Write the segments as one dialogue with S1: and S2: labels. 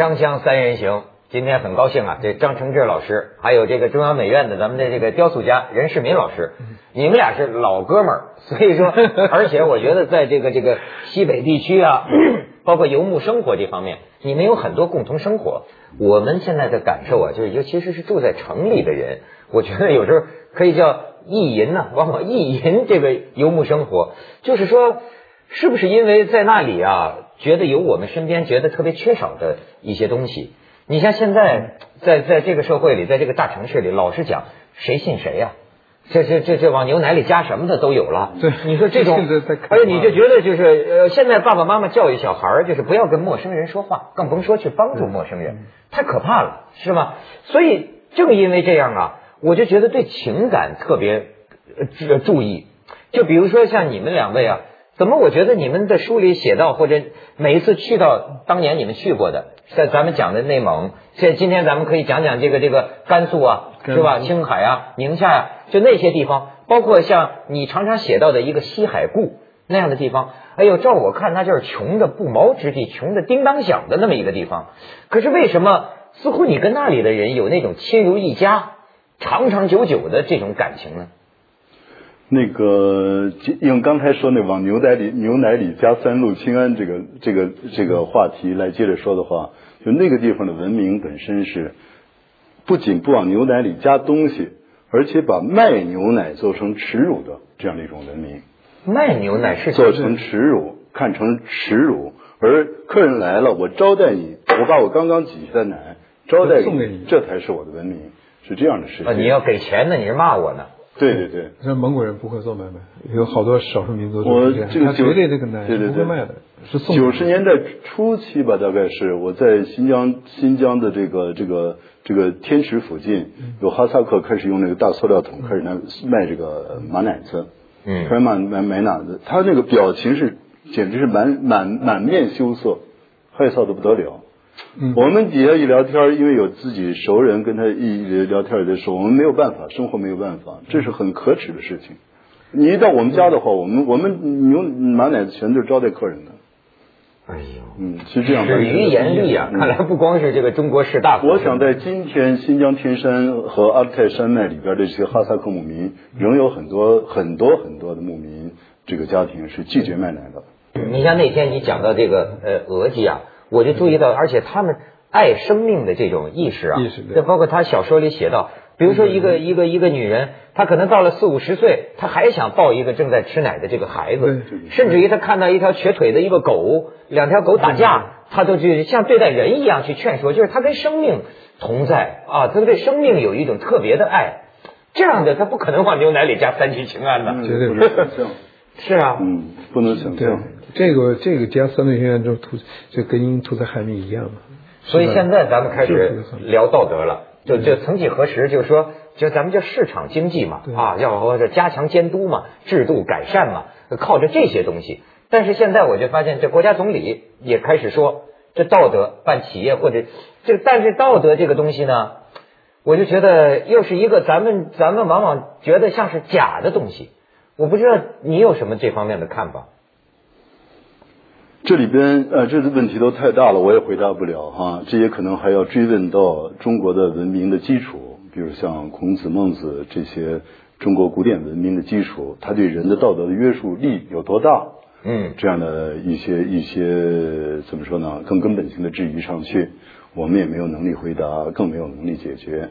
S1: 锵锵三人行，今天很高兴啊，这张承志老师，还有这个中央美院的咱们的这个雕塑家任世民老师，你们俩是老哥们儿，所以说，而且我觉得在这个这个西北地区啊，包括游牧生活这方面，你们有很多共同生活。我们现在的感受啊，就是尤其是是住在城里的人，我觉得有时候可以叫意淫呢，往往意淫这个游牧生活，就是说，是不是因为在那里啊，觉得有我们身边觉得特别缺少的一些东西？你像现在在在这个社会里，在这个大城市里，老实讲，谁信谁呀、这这这这往牛奶里加什么的都有了。
S2: 对
S1: 你说这种而且你就觉得就是呃，现在爸爸妈妈教育小孩儿就是不要跟陌生人说话，更甭说去帮助陌生人，太可怕了，是吗？所以正因为这样啊，我就觉得对情感特别呃注注意。就比如说像你们两位啊，怎么我觉得你们的书里写到，或者每一次去到当年你们去过的，在咱们讲的内蒙，现今天咱们可以讲讲这个这个甘肃啊，
S2: 甘
S1: 是吧？青海啊、宁夏呀、就那些地方，包括像你常常写到的一个西海固那样的地方，哎呦，照我看，那就是穷的不毛之地，穷的叮当响的那么一个地方。可是为什么似乎你跟那里的人有那种亲如一家、长长久久的这种感情呢？
S3: 那个用刚才说那往牛奶里牛奶里加三氯氰胺这个这个这个话题来接着说的话，就那个地方的文明本身是不仅不往牛奶里加东西，而且把卖牛奶做成耻辱的这样的一种文明，
S1: 卖牛奶是
S3: 做成耻辱，看成耻辱，而客人来了，我招待你，我把我刚刚挤下的奶招待
S2: 送给你
S3: 这才是我的文明，是这样的事
S1: 啊，
S3: 情。
S1: 你要给钱呢，你是骂我呢？
S3: 对对对。
S2: 像蒙古人不会做买卖，有好多少数民族都
S3: 我
S2: 是这样，他
S3: 这个九
S2: 绝对这个奶是
S3: 对对对。
S2: 不会卖的，是送
S3: 九十年代初期吧，大概是我在新疆新疆的这个这个这个天池附近，有哈萨克开始用那个大塑料桶开始卖卖这个马奶子，
S1: 嗯。
S3: 开始买买买奶子，他那个表情是简直是满满满面羞涩，害臊的不得了。
S2: 嗯
S3: 我们底下一聊天，因为有自己熟人跟他一聊天的时候，我们没有办法，生活没有办法，这是很可耻的事情。你一到我们家的话，我们我们牛马奶子全都是招待客人的，
S1: 哎呦，
S3: 嗯，是这样的。
S1: 止于严厉啊！
S3: 嗯
S1: 看来不光是这个中国士大夫，
S3: 我想在今天新疆天山和阿勒泰山脉里边的这些哈萨克牧民，仍有很多很多很多的牧民这个家庭是拒绝卖奶的。
S1: 你像那天你讲到这个呃额济啊，我就注意到，而且他们爱生命的这种意识啊，
S2: 意识
S1: 包括他小说里写到，比如说一个一个一个女人，她可能到了四五十岁，她还想抱一个正在吃奶的这个孩子
S2: 对，
S1: 甚至于她看到一条瘸腿的一个狗，两条狗打架，她都去像对待人一样去劝说，就是她跟生命同在啊，她对生命有一种特别的爱。这样的，她不可能往牛奶里加三聚氰胺的。
S2: 绝对
S3: 不能
S1: 是啊，
S3: 嗯，不能想
S2: 对。
S3: 象。，
S2: 这个这个加三氯学院就屠就跟屠宰害命一样嘛。
S1: 所以现在咱们开始聊道德了，就就曾几何时，就是说，就咱们叫市场经济嘛，啊，要或者加强监督嘛，制度改善嘛，靠着这些东西。但是现在我就发现，这国家总理也开始说，这道德办企业或者这个，但是道德这个东西呢，我就觉得又是一个咱们咱们往往觉得像是假的东西。我不知道你有什么这方面的看法？
S3: 这里边呃，这个问题都太大了，我也回答不了哈。这也可能还要追问到中国的文明的基础，比如像孔子、孟子这些中国古典文明的基础，它对人的道德的约束力有多大？
S1: 嗯，
S3: 这样的一些一些怎么说呢？更根本性的质疑上去，我们也没有能力回答，更没有能力解决。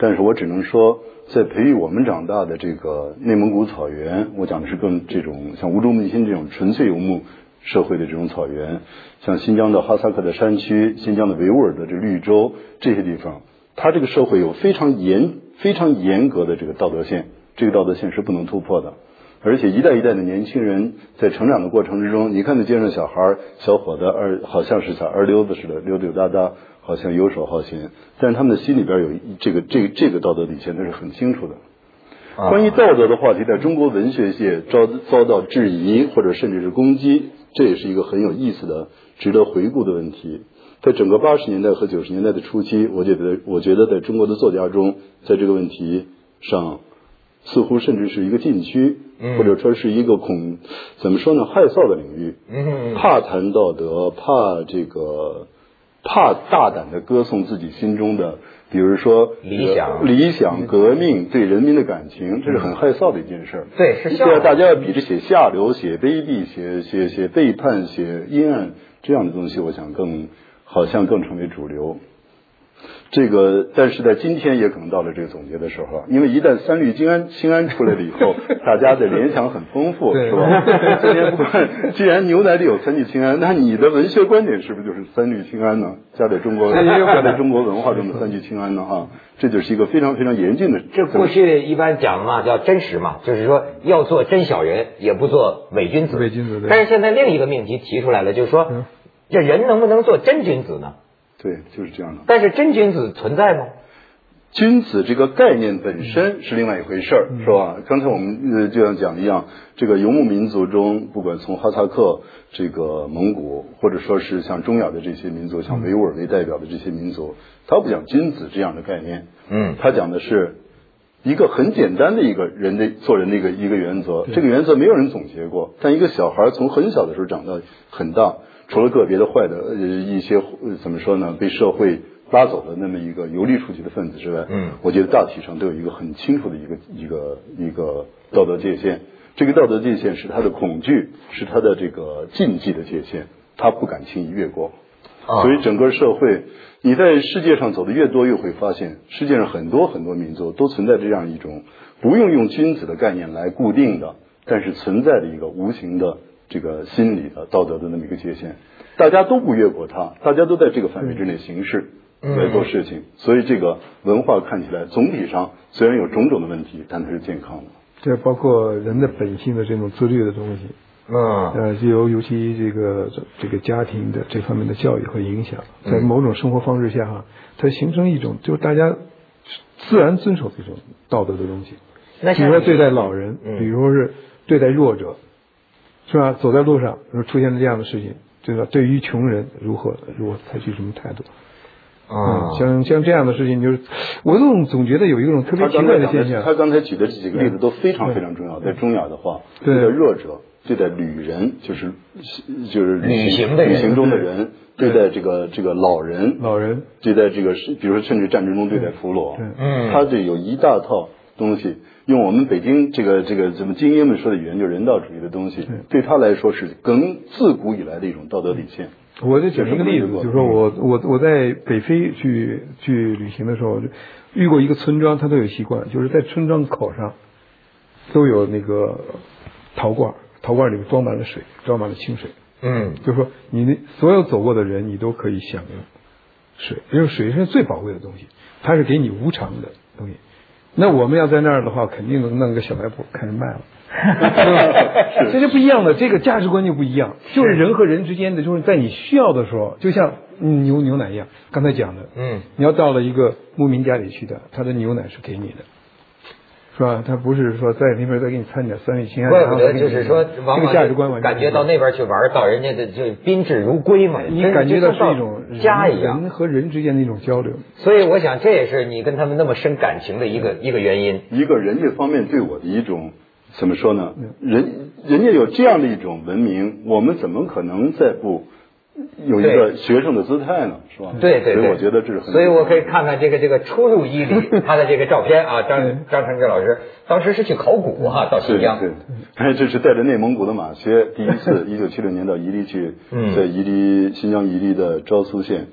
S3: 但是我只能说，在培育我们长大的这个内蒙古草原，我讲的是更这种像乌珠木心这种纯粹游牧社会的这种草原，像新疆的哈萨克的山区、新疆的维吾尔的这绿洲这些地方，它这个社会有非常严、非常严格的这个道德线，这个道德线是不能突破的。而且一代一代的年轻人在成长的过程之中，你看那街上小孩、小伙子二好像是小二溜子似的，溜溜达达，好像游手好闲，但是他们的心里边有这个这个这个道德底线，那是很清楚的。
S1: 啊
S3: 关于道德的话题，在中国文学界遭遭到质疑或者甚至是攻击，这也是一个很有意思的、值得回顾的问题。在整个八十年代和九十年代的初期，我觉得，我觉得在中国的作家中，在这个问题上，似乎甚至是一个禁区，
S1: 嗯
S3: 或者说是一个恐，怎么说呢，害臊的领域。
S1: 嗯，
S3: 怕谈道德，怕这个怕大胆的歌颂自己心中的，比如说
S1: 理想
S3: 理想、革命、对人民的感情，这是很害臊的一件事儿。
S1: 对是笑话
S3: 对啊，大家要比着写下流、写卑鄙、写写写背叛、写阴暗这样的东西，我想更好像更成为主流。这个，但是在今天也可能到了这个总结的时候，因为一旦三氯氰胺氰胺出来了以后，大家的联想很丰富，是吧？今天不管，既然牛奶里有三氯氰胺，那你的文学观点是不是就是三氯氰胺呢？加在中国加在中国文化中的三氯氰胺呢？哈，这就是一个非常非常严峻的。
S1: 这过去一般讲嘛，叫真实嘛，就是说要做真小人，也不做伪君子。
S2: 伪君子
S1: 但是现在另一个命题提出来了，就是说
S2: 嗯，
S1: 这人能不能做真君子呢？
S3: 对，就是这样的。
S1: 但是真君子存在吗？
S3: 君子这个概念本身是另外一回事儿，是吧？刚才我们呃就像讲一样，这个游牧民族中，不管从哈萨克、这个蒙古，或者说是像中亚的这些民族，像维吾尔为代表的这些民族，他不讲君子这样的概念，
S1: 嗯
S3: 他讲的是一个很简单的一个人的做人的一个一个原则，这个原则没有人总结过，但一个小孩从很小的时候长到很大，除了个别的坏的呃一些呃怎么说呢，被社会拉走的那么一个游离出去的分子之外，
S1: 嗯
S3: 我觉得大体上都有一个很清楚的一个一个一个道德界限。这个道德界限是他的恐惧，是他的这个禁忌的界限，他不敢轻易越过。
S1: 啊
S3: 所以整个社会，你在世界上走的越多，越会发现，世界上很多很多民族都存在这样一种不用用君子的概念来固定的，但是存在的一个无形的这个心理的道德的那么一个界限，大家都不越过它，大家都在这个范围之内行事来做事情，所以这个文化看起来总体上虽然有种种的问题，但它是健康的。
S2: 这包括人的本性的这种自律的东西，
S1: 啊
S2: 呃，就由尤其这个这个家庭的这方面的教育和影响，在某种生活方式下哈，它形成一种就是大家自然遵守这种道德的东西。比如说对待老人，
S1: 嗯。
S2: 比如说是对待弱者，是吧？走在路上，如出现了这样的事情，对吧？对于穷人如何如何采取什么态度？
S1: 啊，
S2: 像像这样的事情，就是我总总觉得有一种特别奇
S3: 他刚才讲的，
S2: 怪的现象。
S3: 他刚才举的这几个例子都非常非常重要。在重要的话，
S2: 对
S3: 对待弱者，对待旅人，就是就是
S1: 旅行的
S3: 旅行中的人，对待这个这个老人，
S2: 老人
S3: 对待这个，比如说甚至战争中对待俘虏，
S2: 对
S1: 嗯
S3: 他这有一大套东西。用我们北京这个这个怎么精英们说的语言，就是人道主义的东西，对他来说是更自古以来的一种道德底线。
S2: 我就举一个例子，就是说我我我在北非去去旅行的时候，遇过一个村庄，他都有习惯，就是在村庄口上都有那个陶罐，陶罐里面装满了水，装满了清水，
S1: 嗯
S2: 就是说你那所有走过的人，你都可以享用水，因为水是最宝贵的东西，它是给你无偿的东西。那我们要在那儿的话，肯定能弄个小卖部开始卖了。这就不一样的，这个价值观就不一样，就是人和人之间的，就是在你需要的时候，就像牛牛奶一样，刚才讲的，
S1: 嗯，
S2: 你要到了一个牧民家里去的，他的牛奶是给你的，是吧？他不是说在那边再给你掺点三氯氰胺，
S1: 怪不得就是说，往
S2: 这个
S1: 往
S2: 价值观完全
S1: 感觉到那边去玩，到人家的就宾至如归嘛，
S2: 你感觉到
S1: 是
S2: 一种
S1: 家一样。
S2: 人和人之间的一种交流。
S1: 所以我想，这也是你跟他们那么深感情的一个一个原因。
S3: 一个人家方面对我的一种怎么说呢？人人家有这样的一种文明，我们怎么可能再不有一个学生的姿态呢？是吧？
S1: 对对对，
S3: 所以我觉得这是很。
S1: 所以我可以看看这个这个初入伊犁他的这个照片啊，张张成志老师当时是去考古哈、到新
S3: 对
S1: 疆。
S3: 对，哎，这是带着内蒙古的马靴，第一次，一九七六年到伊犁去，
S1: 嗯
S3: 在伊犁新疆伊犁的昭苏县，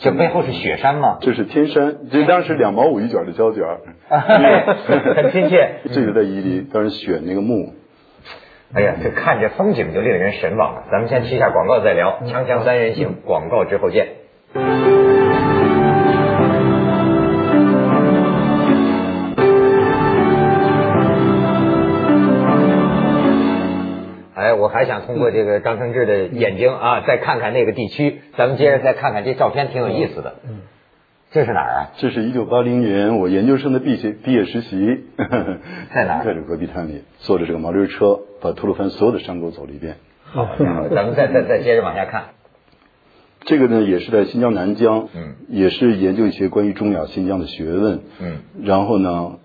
S1: 这背后是雪山吗？
S3: 这是天山，这当时两毛五一卷的胶卷儿，
S1: 很亲切。
S3: 这个在伊犁，当时选那个墓，
S1: 哎呀，这看着风景就令人神往了。咱们先去一下广告再聊，锵锵三人行，广告之后见。哎，我还想通过这个张承志的眼睛啊，再看看那个地区。咱们接着再看看这照片，挺有意思的。嗯，这是哪儿啊？
S3: 这是一九八零年我研究生的毕业毕业实习，
S1: 在哪儿
S3: 在这戈壁滩里，坐着这个毛驴车，把吐鲁番所有的山沟走了一遍。
S1: 好，咱们再再再接着往下看。
S3: 这个呢，也是在新疆南疆，
S1: 嗯，
S3: 也是研究一些关于中亚新疆的学问，
S1: 嗯，
S3: 然后呢，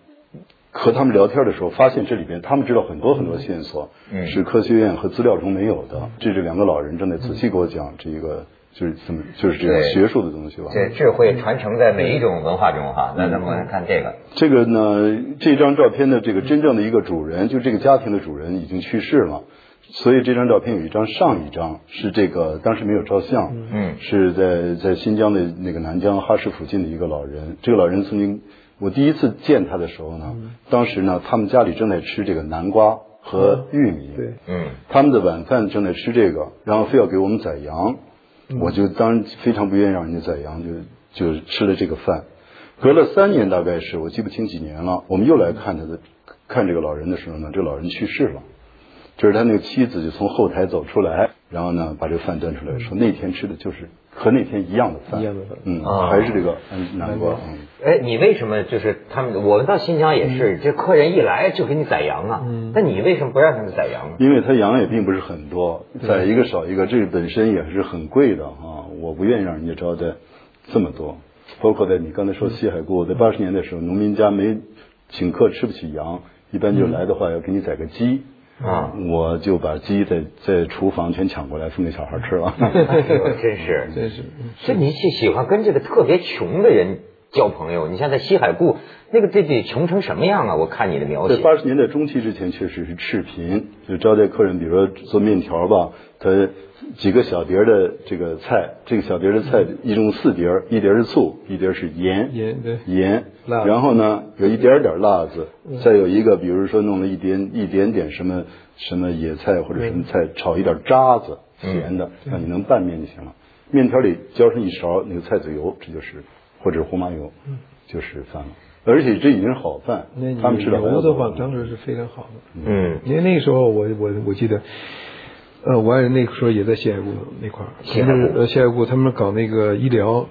S3: 和他们聊天的时候，发现这里边他们知道很多很多线索，
S1: 嗯
S3: 是科学院和资料中没有的。这是两个老人正在仔细给我讲这个就是怎么就是这个学术的东西吧。
S1: 这智慧传承在每一种文化中哈。那咱们来看这个，
S3: 这个呢，这张照片的这个真正的一个主人，就这个家庭的主人已经去世了，所以这张照片有一张上一张是这个当时没有照相，
S1: 嗯。
S3: 是在在新疆的那个南疆哈市附近的一个老人。这个老人曾经，我第一次见他的时候呢，当时呢他们家里正在吃这个南瓜和玉米，
S2: 对，
S1: 嗯。
S3: 他们的晚饭正在吃这个，然后非要给我们宰羊，我就当然非常不愿意让人家宰羊，就就吃了这个饭。隔了三年，大概是我记不清几年了，我们又来看他的看这个老人的时候呢，这个老人去世了。就是他那个妻子就从后台走出来，然后呢把这个饭端出来，说那天吃的就是和那天一样的饭，
S2: 一样的饭
S3: 嗯，
S1: 啊
S3: 还是这个嗯南瓜，嗯。
S1: 哎，你为什么就是他们？我们到新疆也是，这客人一来就给你宰羊啊。
S2: 嗯
S1: 那你为什么不让他们宰羊呢？
S3: 因为他羊也并不是很多，宰一个少一个，这个本身也是很贵的啊！我不愿意让人家招待这么多。包括在你刚才说西海固，在八十年代的时候，农民家没请客吃不起羊，一般就来的话要给你宰个鸡
S1: 啊，
S3: 我就把鸡在在厨房全抢过来分给小孩吃了。
S1: 哎 呦真是，
S2: 真是。
S1: 所以你喜喜欢跟这个特别穷的人交朋友。你像在西海固，那个这得穷成什么样啊？我看你的描
S3: 在
S1: 写。
S3: 八十年代中期之前，确实是赤贫，就招待客人，比如说做面条吧，他几个小碟的这个菜，这个小碟的菜一共四碟儿，一碟儿是醋，一碟儿是盐，
S2: 盐对
S3: 盐，
S2: 辣
S3: 然后呢有一点点辣子，再有一个比如说弄了一点一点点什么什么野菜或者什么菜，炒一点渣子，咸的，让你能拌面就行了。面条里浇上一勺那个菜籽油，这就是或者胡麻油，就是饭了。而且这已经是好饭
S2: 那你，
S3: 他们吃的
S2: 油的。话，当时是非常好的。
S1: 嗯，
S2: 因为那个时候我我我记得，呃，我爱人那个时候也在西海固那块儿，
S1: 西海固
S2: 就是呃西海固他们搞那个医疗，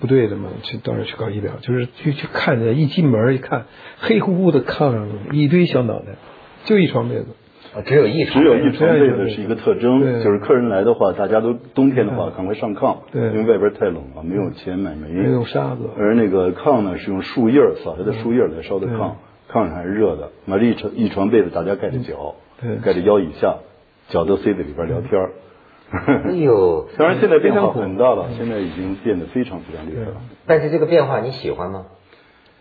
S2: 部队的嘛，去当时去搞医疗，就是去去看着，一进门一看，黑乎乎的炕上一堆小脑袋，就一床被子，
S1: 哦只有一床
S3: 只有一床被子是一个特征，就是客人来的话，大家都冬天的话赶快上炕，
S2: 对
S3: 因为外边太冷了，没有钱买煤，
S2: 没有沙子
S3: 而那个炕呢是用树叶儿撒下的树叶来烧的炕，炕上还是热的，买了一床一床被子大家盖着脚，
S2: 对
S3: 盖着腰以下，脚都塞在里边聊天儿。
S1: 哎呦，
S3: 当然现在变化很大了，现在已经变得非常非常厉害了。
S1: 但是这个变化你喜欢吗？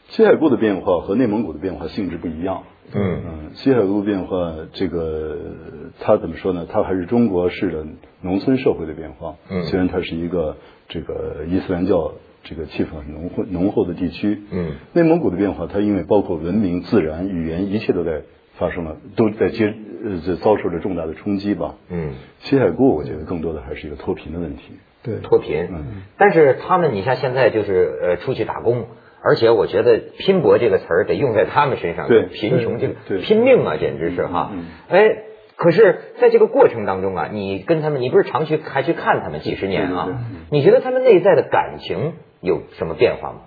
S3: 西海固的变化和内蒙古的变化性质不一样。
S1: 嗯
S3: 嗯，西海固变化，这个它怎么说呢？它还是中国式的农村社会的变化。
S1: 嗯
S3: 虽然它是一个这个伊斯兰教这个气氛很浓厚浓厚的地区。
S1: 嗯，
S3: 内蒙古的变化，它因为包括文明、自然、语言，一切都在发生了，都在接呃遭受着重大的冲击吧。
S1: 嗯，
S3: 西海固，我觉得更多的还是一个脱贫的问题。
S2: 对，
S1: 脱贫。
S3: 嗯
S1: 但是他们，你像现在就是呃出去打工，而且我觉得“拼搏”这个词儿得用在他们身上。
S3: 对
S1: 贫穷这个
S3: 对对
S1: 拼命啊，简直是哈
S3: 嗯。
S1: 哎，可是在这个过程当中啊，你跟他们，你不是常去还去看他们几十年啊？你觉得他们内在的感情有什么变化吗？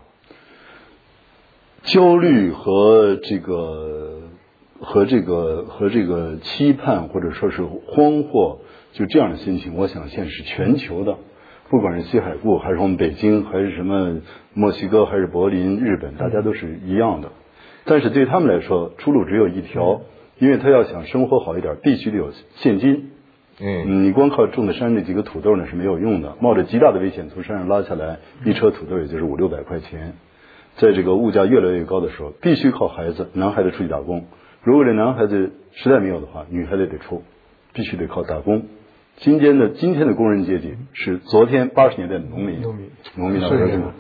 S3: 焦虑和这个和这个和这个期盼或者说是慌惑，就这样的心情，我想现在是全球的，不管是西海固还是我们北京，还是什么墨西哥，还是柏林、日本，大家都是一样的。但是对他们来说，出路只有一条，因为他要想生活好一点，必须得有现金。
S1: 嗯
S3: 嗯，你光靠种的山上那几个土豆呢是没有用的，冒着极大的危险从山上拉下来一车土豆也就是五六百块钱，在这个物价越来越高的时候，必须靠孩子，男孩子出去打工。如果这男孩子实在没有的话，女孩子得出，必须得靠打工。今天的今天的工人阶级是昨天八十年代的农民，
S2: 农民。
S3: 农民的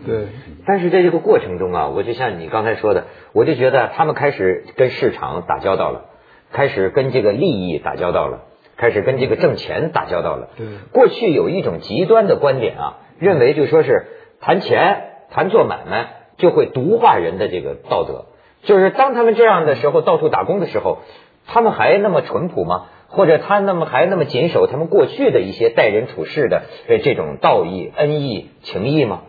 S2: 对，
S1: 但是在这个过程中啊，我就像你刚才说的，我就觉得他们开始跟市场打交道了，开始跟这个利益打交道了，开始跟这个挣钱打交道了。
S2: 对。
S1: 过去有一种极端的观点啊，认为就说是谈钱、谈做买卖就会毒化人的这个道德，就是当他们这样的时候到处打工的时候，他们还那么淳朴吗？或者他那么还那么谨守他们过去的一些待人处事的呃这种道义、恩义、情义吗？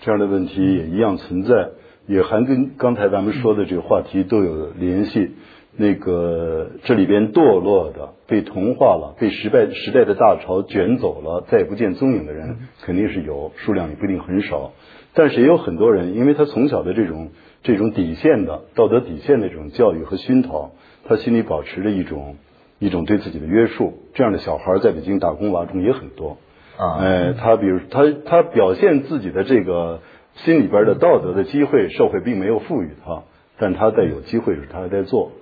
S3: 这样的问题也一样存在，也还跟刚才咱们说的这个话题都有联系。那个这里边堕落的、被同化了、被时代时代的大潮卷走了、再也不见踪影的人，肯定是有，数量也不一定很少。但是也有很多人，因为他从小的这种这种底线的道德底线的这种教育和熏陶，他心里保持着一种一种对自己的约束。这样的小孩在北京打工娃中也很多。
S1: 啊
S3: 哎，他比如他他表现自己的这个心里边的道德的机会，社会并没有赋予他，但他在有机会时他还在做。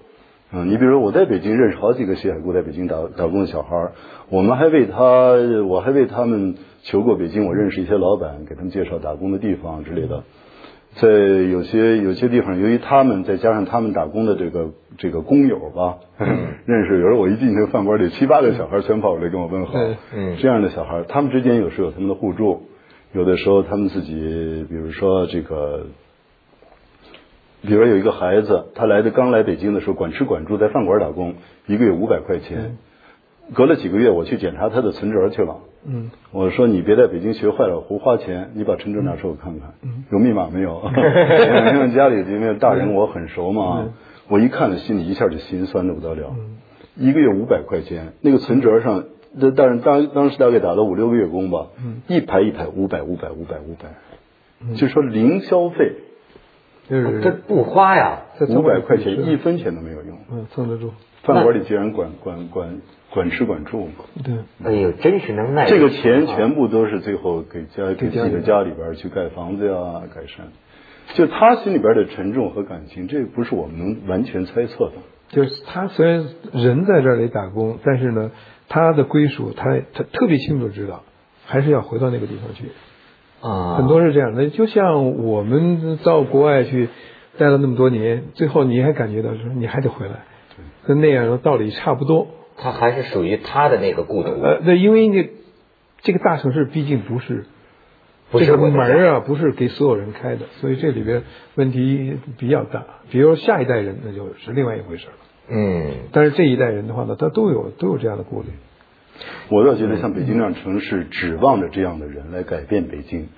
S3: 嗯，你比如说我在北京认识好几个西海固在北京打打工的小孩儿，我们还为他，我还为他们求过北京，我认识一些老板，给他们介绍打工的地方之类的。在有些有些地方，由于他们再加上他们打工的这个这个工友吧，认识有时候我一进那个饭馆里，七八个小孩全跑过来跟我问好，
S1: 嗯。
S3: 这样的小孩，他们之间有时候有他们的互助，有的时候他们自己，比如说这个，比如有一个孩子，他来的刚来北京的时候，管吃管住，在饭馆打工，一个月五百块钱。隔了几个月，我去检查他的存折去了。
S2: 嗯，
S3: 我说你别在北京学坏了，胡花钱，你把存折拿出来我看看，
S2: 嗯。
S3: 有密码没有？因为家里因为大人我很熟嘛，我一看了心里一下就心酸的不得了。
S2: 嗯。
S3: 一个月五百块钱，那个存折上，这但是当当时大概打了五六个月工吧，
S2: 嗯。
S3: 一排一排五百五百五百五百，就说零消费，
S2: 就是
S1: 这不花呀，
S2: 这
S3: 五百块钱一分钱都没有用。
S2: 嗯撑得住，
S3: 饭馆里竟然管管管管吃管住嘛，
S2: 对，
S1: 哎呦，真是能耐。
S3: 这个钱全部都是最后给家给自己的家里边去盖房子呀、改善。就他心里边的沉重和感情，这不是我们能完全猜测的。
S2: 就是他虽然人在这里打工，但是呢，他的归属他他特别清楚知道，还是要回到那个地方去。
S1: 啊，
S2: 很多是这样的，就像我们到国外去待了那么多年，最后你还感觉到说你还得回来，跟那样的道理差不多。
S1: 他还是属于他的那个故土。
S2: 呃，对，因为那这个大城市毕竟不是
S1: 不是
S2: 这个门啊，不是给所有人开的，所以这里边问题比较大。比如下一代人，那就是另外一回事了。
S1: 嗯，
S2: 但是这一代人的话呢，他都有都有这样的顾虑。
S3: 我倒觉得像北京这样城市，指望着这样的人来改变北京。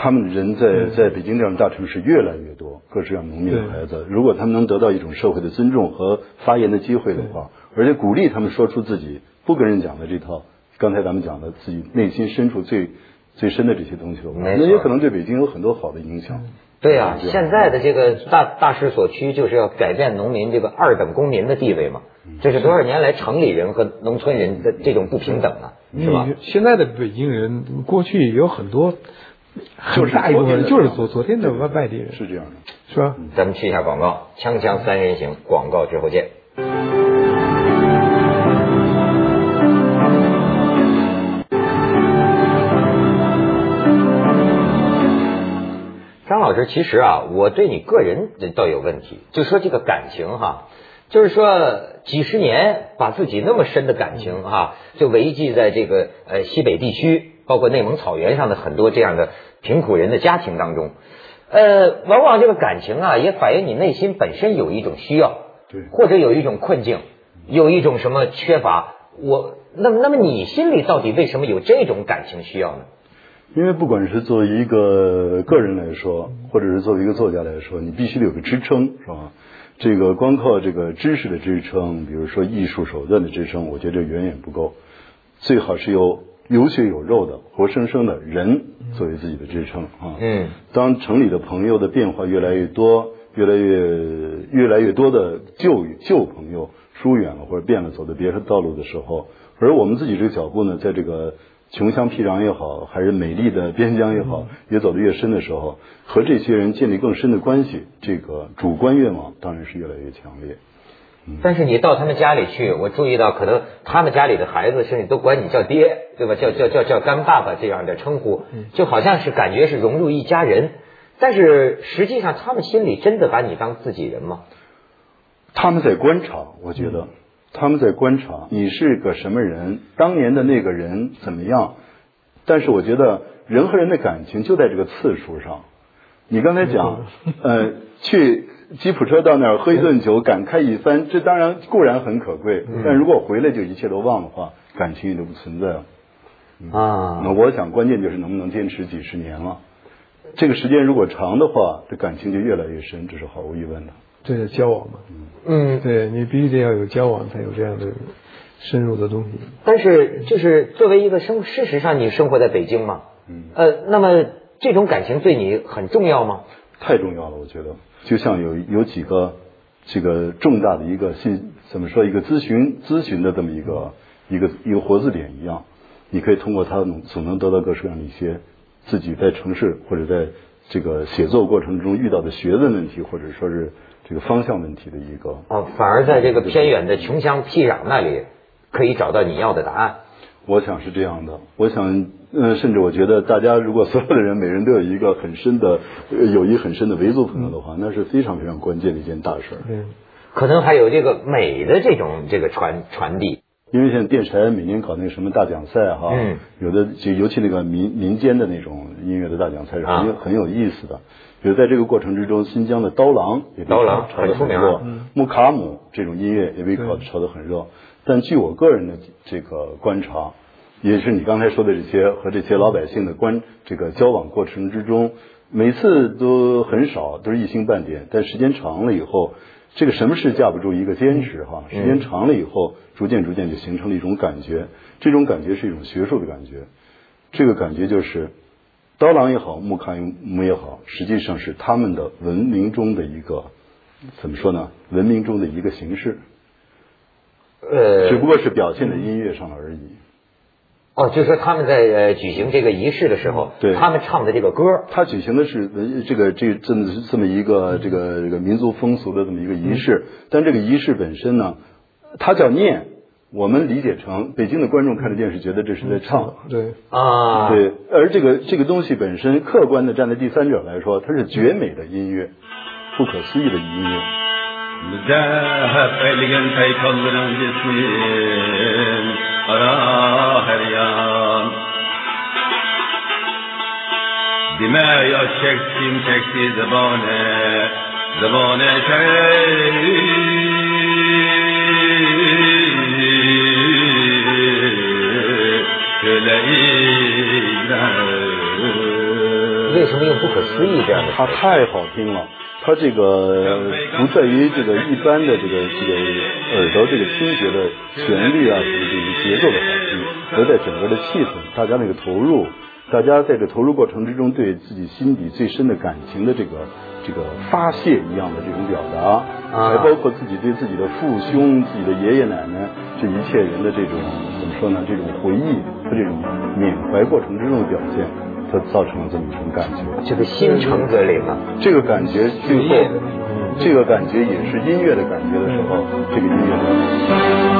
S3: 他们人在在北京这样大城市越来越多，各式各样农民的孩子，如果他们能得到一种社会的尊重和发言的机会的话，而且鼓励他们说出自己不跟人讲的这套，刚才咱们讲的自己内心深处最最深的这些东西的话，那也可能对北京有很多好的影响。
S1: 对呀、
S3: 这样
S1: 现在的这个大大势所趋，就是要改变农民这个二等公民的地位嘛。这是多少年来城里人和农村人的这种不平等啊，是吧？
S2: 现在的北京人，过去有很多
S3: 就是
S2: 很大一部分人就是
S3: 昨
S2: 昨昨天的外外地人，
S3: 是这样的。
S2: 是吧？
S1: 咱们去一下广告，锵锵三人行，广告之后见。师，其实啊，我对你个人倒有问题，就说这个感情哈，就是说几十年把自己那么深的感情哈，就维系在这个呃西北地区，包括内蒙草原上的很多这样的贫苦人的家庭当中，呃，往往这个感情啊，也反映你内心本身有一种需要，
S3: 对
S1: 或者有一种困境，有一种什么缺乏。我那么那么你心里到底为什么有这种感情需要呢？
S3: 因为不管是作为一个个人来说，或者是作为一个作家来说，你必须得有个支撑，是吧？这个光靠这个知识的支撑，比如说艺术手段的支撑，我觉得远远不够。最好是有有血有肉的、活生生的人作为自己的支撑啊。
S1: 嗯，
S3: 当城里的朋友的变化越来越多，越来越越来越多的旧旧朋友疏远了或者变了，走的别的道路的时候，而我们自己这个脚步呢，在这个穷乡僻壤也好，还是美丽的边疆也好，越走得越深的时候，和这些人建立更深的关系，这个主观愿望当然是越来越强烈。
S1: 但是你到他们家里去，我注意到可能他们家里的孩子甚至都管你叫爹，对吧？叫叫叫叫干爸爸这样的称呼，就好像是感觉是融入一家人。但是实际上，他们心里真的把你当自己人吗？
S3: 他们在观察，我觉得他们在观察你是个什么人，当年的那个人怎么样。但是我觉得人和人的感情就在这个次数上。你刚才讲，呃，去吉普车到那儿喝一顿酒，感慨一番，这当然固然很可贵，但如果回来就一切都忘的话，感情也就不存在了。
S1: 啊
S3: 那我想关键就是能不能坚持几十年了。这个时间如果长的话，这感情就越来越深，这是毫无疑问的。
S2: 这是交往嘛？
S1: 嗯，
S2: 对你必须得要有交往，才有这样的深入的东西。
S1: 但是就是作为一个生，事实上你生活在北京嘛，
S3: 嗯
S1: 呃，那么这种感情对你很重要吗？
S3: 太重要了，我觉得，就像有有几个这个重大的一个信怎么说一个咨询咨询的这么一个一个一个活字典一样，你可以通过它总总能得到各式各样的一些自己在城市或者在这个写作过程中遇到的学问问题，或者说是这个方向问题的一个。
S1: 哦，反而在这个偏远的穷乡僻壤那里，可以找到你要的答案。
S3: 我想是这样的，我想，呃，甚至我觉得，大家如果所有的人每人都有一个很深的友谊很深的维族朋友的话，那是非常非常关键的一件大事。
S2: 嗯，
S1: 可能还有这个美的这种这个传传递。
S3: 因为像电台每年搞那个什么大奖赛哈，
S1: 嗯，
S3: 有的就尤其那个民民间的那种音乐的大奖赛是很有、
S1: 啊。
S3: 很有意思的。比如在这个过程之中，新疆的刀郎也被
S1: 刀郎
S3: 炒得
S1: 很
S3: 热，木卡姆这种音乐也被炒炒得很热。但据我个人的这个观察，也是你刚才说的这些和这些老百姓的关这个交往过程之中，每次都很少，都是一星半点，但时间长了以后，这个什么事架不住一个坚持哈，时间长了以后，逐渐逐渐就形成了一种感觉，这种感觉是一种学术的感觉，这个感觉就是。刀郎也好，木卡姆也好，实际上是他们的文明中的一个怎么说呢？文明中的一个形式，
S1: 呃，
S3: 只不过是表现在音乐上了而已。
S1: 哦，就是说他们在呃举行这个仪式的时候，
S3: 对。
S1: 他们唱的这个歌，
S3: 他举行的是呃这个这这么这么一个这个这个民族风俗的这么一个仪式，但这个仪式本身呢，它叫念，我们理解成北京的观众看着电视觉得这是在唱，
S2: 对，
S1: 啊，
S3: 对，而这个这个东西本身，客观的站在第三者来说，它是绝美的音乐，不可思议的音乐。
S1: 为什么又不可思议的？
S3: 他太好听了。它这个不在于这个一般的这个这个耳朵这个听觉的旋律啊，这个这个节奏的好听，而在整个的气氛，大家那个投入，大家在这投入过程之中对自己心底最深的感情的这个这个发泄一样的这种表达，
S1: 啊
S3: 还包括自己对自己的父兄、自己的爷爷奶奶这一切人的这种怎么说呢？这种回忆和这种缅怀过程之中的表现，它造成了这么一种感觉。
S1: 这个心诚则灵啊。
S3: 这个感觉最后，这个感觉也是音乐的感觉的时候，这个音乐的。